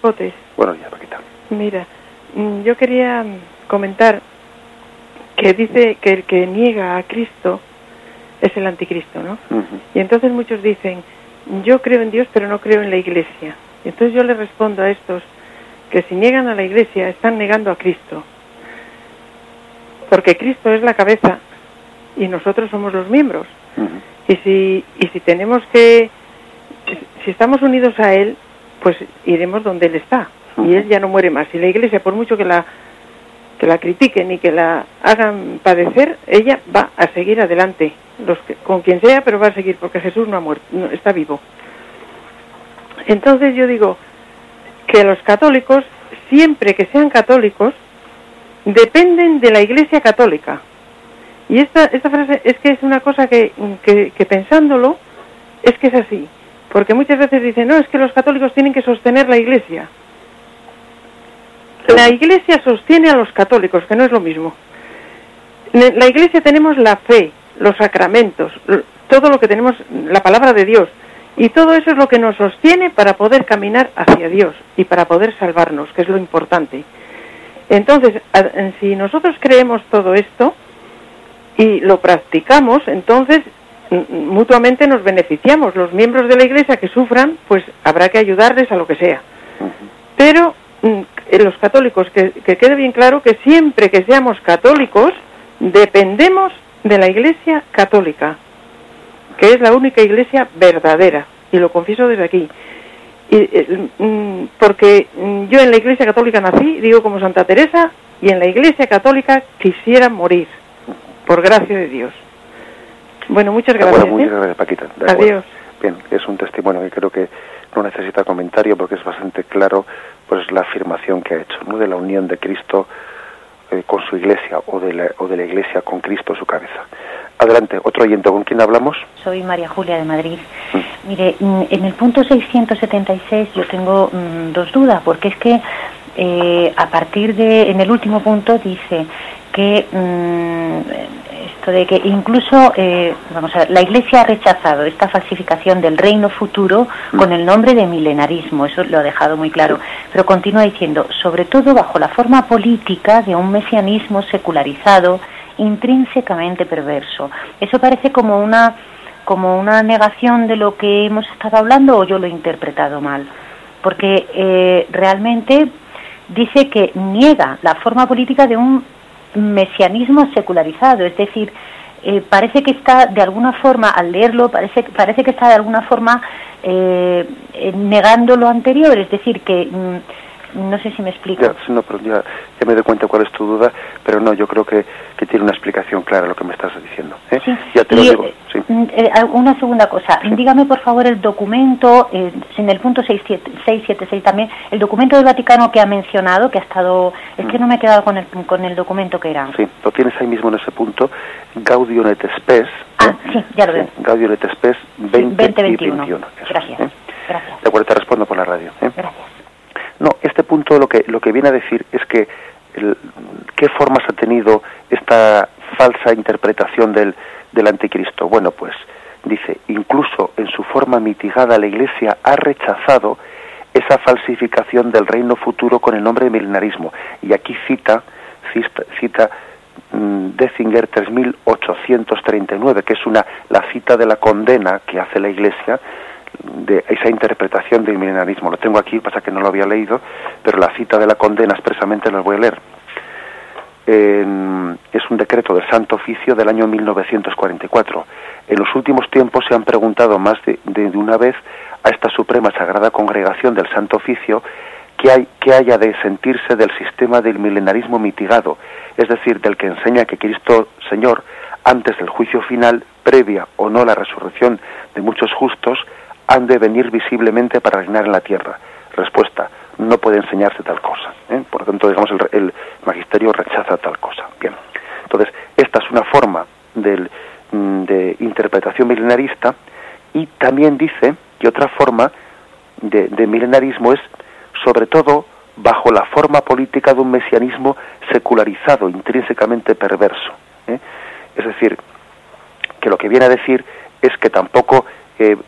Potes. Buenos días, Paquita. Mira, mm, yo quería comentar que dice que el que niega a Cristo es el anticristo, ¿no? Y entonces muchos dicen, yo creo en Dios, pero no creo en la iglesia. Y entonces yo le respondo a estos que si niegan a la iglesia están negando a Cristo. Porque Cristo es la cabeza y nosotros somos los miembros. Y si y si tenemos que si estamos unidos a Él, pues iremos donde Él está. Y Él ya no muere más. Y la Iglesia, por mucho que la, que la critiquen y que la hagan padecer, ella va a seguir adelante. Los con quien sea, pero va a seguir, porque Jesús no ha muerto, está vivo. Entonces yo digo que los católicos, siempre que sean católicos, dependen de la Iglesia católica. Y esta, esta frase es que es una cosa que, que pensándolo, es que es así. Porque muchas veces dicen, no, es que los católicos tienen que sostener la iglesia. La iglesia sostiene a los católicos, que no es lo mismo. En la iglesia tenemos la fe, los sacramentos, todo lo que tenemos, la palabra de Dios. Y todo eso es lo que nos sostiene para poder caminar hacia Dios y para poder salvarnos, que es lo importante. Entonces, si nosotros creemos todo esto y lo practicamos, entonces mutuamente nos beneficiamos. Los miembros de la Iglesia que sufran, pues habrá que ayudarles a lo que sea. Pero mm, los católicos, que, quede bien claro que siempre que seamos católicos, dependemos de la Iglesia católica, que es la única Iglesia verdadera, y lo confieso desde aquí. Y, eh, mm, porque mm, yo en la Iglesia católica nací, digo como Santa Teresa, y en la Iglesia católica quisiera morir, por gracia de Dios. Bueno, muchas gracias. Bueno, muchas ¿eh? gracias, Paquita. Adiós. Bien, es un testimonio que creo que no necesita comentario porque es bastante claro pues la afirmación que ha hecho, ¿no? de la unión de Cristo eh, con su iglesia o de, la, o de la iglesia con Cristo en su cabeza. Adelante, otro oyente, ¿con quién hablamos? Soy María Julia de Madrid. Mm. Mire, mm, en el punto 676 yo tengo mm, dos dudas, porque es que eh, a partir de, en el último punto dice que de que incluso, eh, vamos a ver, la Iglesia ha rechazado esta falsificación del reino futuro con el nombre de milenarismo, eso lo ha dejado muy claro, pero continúa diciendo, sobre todo bajo la forma política de un mesianismo secularizado, intrínsecamente perverso. Eso parece como una como una negación de lo que hemos estado hablando o yo lo he interpretado mal, porque eh, realmente dice que niega la forma política de un mesianismo secularizado, es decir, eh, parece que está de alguna forma, al leerlo, parece, parece que está de alguna forma eh, eh, negando lo anterior, es decir, que, mm, No sé si me explico. Ya, no, pero ya, me doy cuenta cuál es tu duda, pero no, yo creo que, que tiene una explicación clara lo que me estás diciendo. ¿eh? Ya te lo digo. Sí. Mm, eh, una segunda cosa. Dígame, por favor, el documento, eh, en el punto 676 también, el documento del Vaticano que ha mencionado, que ha estado... Es que mm. no me he quedado con el, con el documento que era. Sí, lo tienes ahí mismo en ese punto. Gaudium et Spes. Ah, sí, ya lo veo. Gaudium et Spes 2021. Gracias. Gracias. De acuerdo, te respondo por la radio. Gracias. No, este punto lo que, lo que viene a decir es que qué formas ha tenido esta falsa interpretación del, del anticristo. Bueno, pues dice, incluso en su forma mitigada la Iglesia ha rechazado esa falsificación del reino futuro con el nombre de milenarismo. Y aquí cita, cita, cita mm, Dezinger 3839, que es una la cita de la condena que hace la Iglesia de esa interpretación del milenarismo. Lo tengo aquí, pasa que no lo había leído, pero la cita de la condena expresamente la voy a leer. es un decreto del Santo Oficio del año 1944. En los últimos tiempos se han preguntado más de, una vez a esta Suprema Sagrada Congregación del Santo Oficio que, hay, que haya de sentirse del sistema del milenarismo mitigado, es decir, del que enseña que Cristo Señor, antes del juicio final, previa o no la resurrección de muchos justos, han de venir visiblemente para reinar en la tierra. Respuesta, no puede enseñarse tal cosa. ¿eh? Por lo tanto, digamos, el, magisterio rechaza tal cosa. Bien. Entonces, esta es una forma del, mm, de interpretación milenarista y también dice que otra forma de, milenarismo es, sobre todo, bajo la forma política de un mesianismo secularizado, intrínsecamente perverso. ¿eh? Es decir, que lo que viene a decir es que tampoco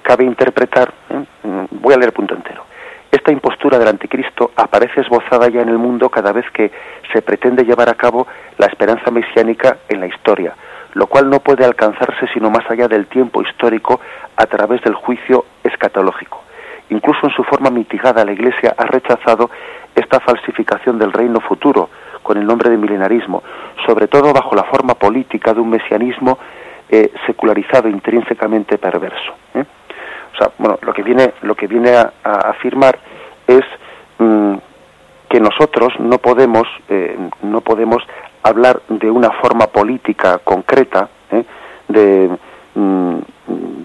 cabe interpretar, ¿eh? voy a leer el punto entero. Esta impostura del anticristo aparece esbozada ya en el mundo cada vez que se pretende llevar a cabo la esperanza mesiánica en la historia, lo cual no puede alcanzarse sino más allá del tiempo histórico a través del juicio escatológico. Incluso en su forma mitigada la Iglesia ha rechazado esta falsificación del reino futuro con el nombre de milenarismo, sobre todo bajo la forma política de un mesianismo eh, secularizado, intrínsecamente perverso. ¿eh? O sea, bueno, lo que viene, lo que viene a, afirmar es mm, que nosotros no podemos, eh, no podemos hablar de una forma política concreta, de, mm,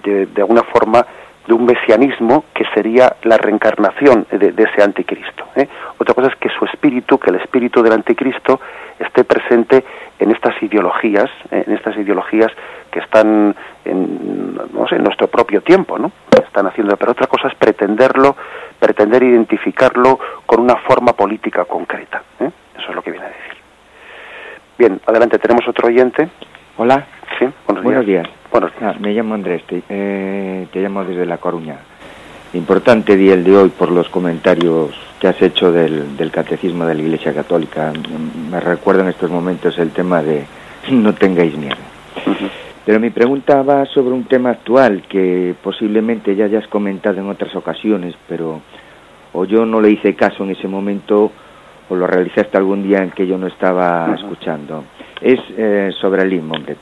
de, alguna forma de un mesianismo que sería la reencarnación de, ese anticristo. ¿eh? Otra cosa es que su espíritu, que el espíritu del anticristo esté presente en estas ideologías, ¿eh? en estas ideologías que están en, no sé, en nuestro propio tiempo, ¿no? Están haciendo, pero otra cosa es pretenderlo, pretender identificarlo con una forma política concreta. ¿eh? Eso es lo que viene a decir. Bien, adelante, tenemos otro oyente. Hola. Sí, buenos, días. Ah, me llamo Andrés, te, eh, te, llamo desde La Coruña. Importante día el de hoy por los comentarios que has hecho del, del catecismo de la Iglesia Católica. Me recuerdo en estos momentos el tema de no tengáis miedo. Pero mi pregunta va sobre un tema actual que posiblemente ya hayas comentado en otras ocasiones, pero o yo no le hice caso en ese momento o lo realizaste algún día en que yo no estaba escuchando. Es eh, sobre el limbo, hombre.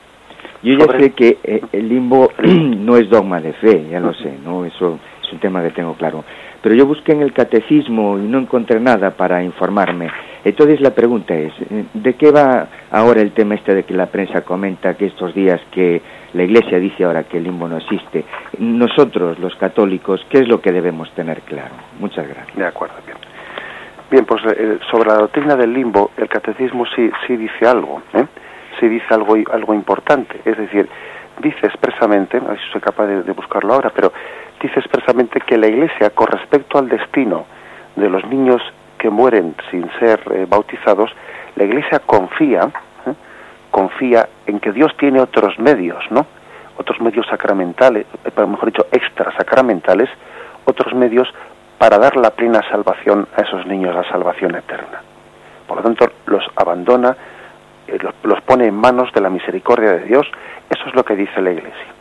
Yo ya sé que eh, el limbo no es dogma de fe, ya lo sé, ¿no? Eso es un tema que tengo claro. Pero yo busqué en el catecismo y no encontré nada para informarme. Entonces la pregunta es, eh, ¿de qué va ahora el tema este de que la prensa comenta que estos días que la Iglesia dice ahora que el limbo no existe? Nosotros, los católicos, ¿qué es lo que debemos tener claro? Muchas gracias. De acuerdo, bien. Bien, pues eh, sobre la doctrina del limbo, el catecismo sí, sí dice algo, ¿eh? sí dice algo, algo importante. Es decir, dice expresamente, a ver si soy capaz de, buscarlo ahora, pero dice expresamente que la Iglesia, con respecto al destino de los niños que mueren sin ser eh, bautizados, la Iglesia confía, ¿eh? confía en que Dios tiene otros medios, ¿no? Otros medios sacramentales, eh, mejor dicho, extrasacramentales, otros medios para dar la plena salvación a esos niños, la salvación eterna. Por lo tanto, los abandona eh, los, pone en manos de la misericordia de Dios. Eso es lo que dice la Iglesia.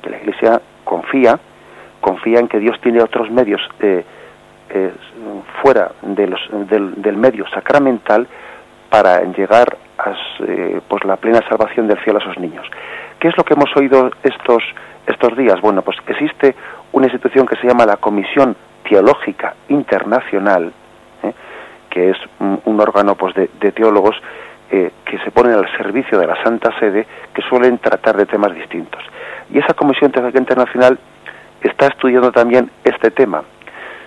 Que la Iglesia confía, confía en que Dios tiene otros medios eh, eh, fuera de los, del, medio sacramental para llegar a pues la plena salvación del cielo a esos niños. ¿Qué es lo que hemos oído estos, estos días? Bueno, pues existe una institución que se llama la Comisión Teológica Internacional, ¿eh? que es un, órgano pues, de, teólogos eh, que se ponen al servicio de la Santa Sede, que suelen tratar de temas distintos. Y esa Comisión Teológica Internacional está estudiando también este tema.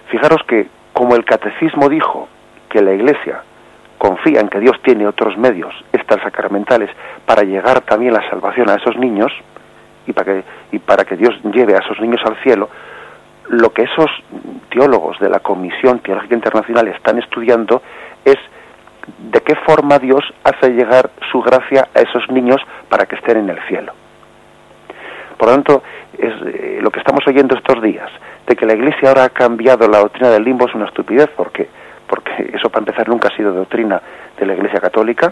Fijaros que, como el Catecismo dijo que la Iglesia confía en que Dios tiene otros medios sacramentales para llegar también la salvación a esos niños y para que, y para que Dios lleve a esos niños al cielo, lo que esos teólogos de la Comisión Teológica Internacional están estudiando es de qué forma Dios hace llegar su gracia a esos niños para que estén en el cielo. Por lo tanto, es, eh, lo que estamos oyendo estos días, de que la Iglesia ahora ha cambiado la doctrina del limbo es una estupidez, porque porque eso para empezar nunca ha sido doctrina de la Iglesia Católica.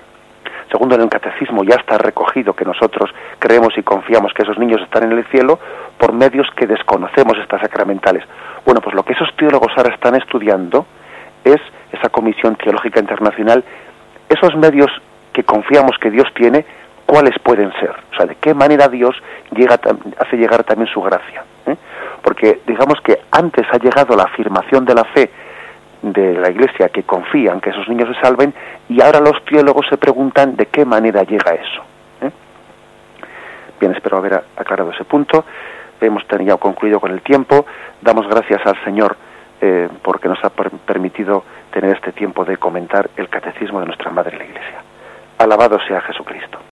Segundo, en el catecismo ya está recogido que nosotros creemos y confiamos que esos niños están en el cielo por medios que desconocemos estas sacramentales. Bueno, pues lo que esos teólogos ahora están estudiando es esa Comisión Teológica Internacional, esos medios que confiamos que Dios tiene, cuáles pueden ser, o sea, de qué manera Dios llega, hace llegar también su gracia. ¿eh? Porque digamos que antes ha llegado la afirmación de la fe de la Iglesia que confían que esos niños se salven y ahora los teólogos se preguntan de qué manera llega eso. ¿eh? Bien, espero haber aclarado ese punto. Hemos ya concluido con el tiempo. Damos gracias al Señor eh, porque nos ha permitido tener este tiempo de comentar el catecismo de nuestra Madre la Iglesia. Alabado sea Jesucristo.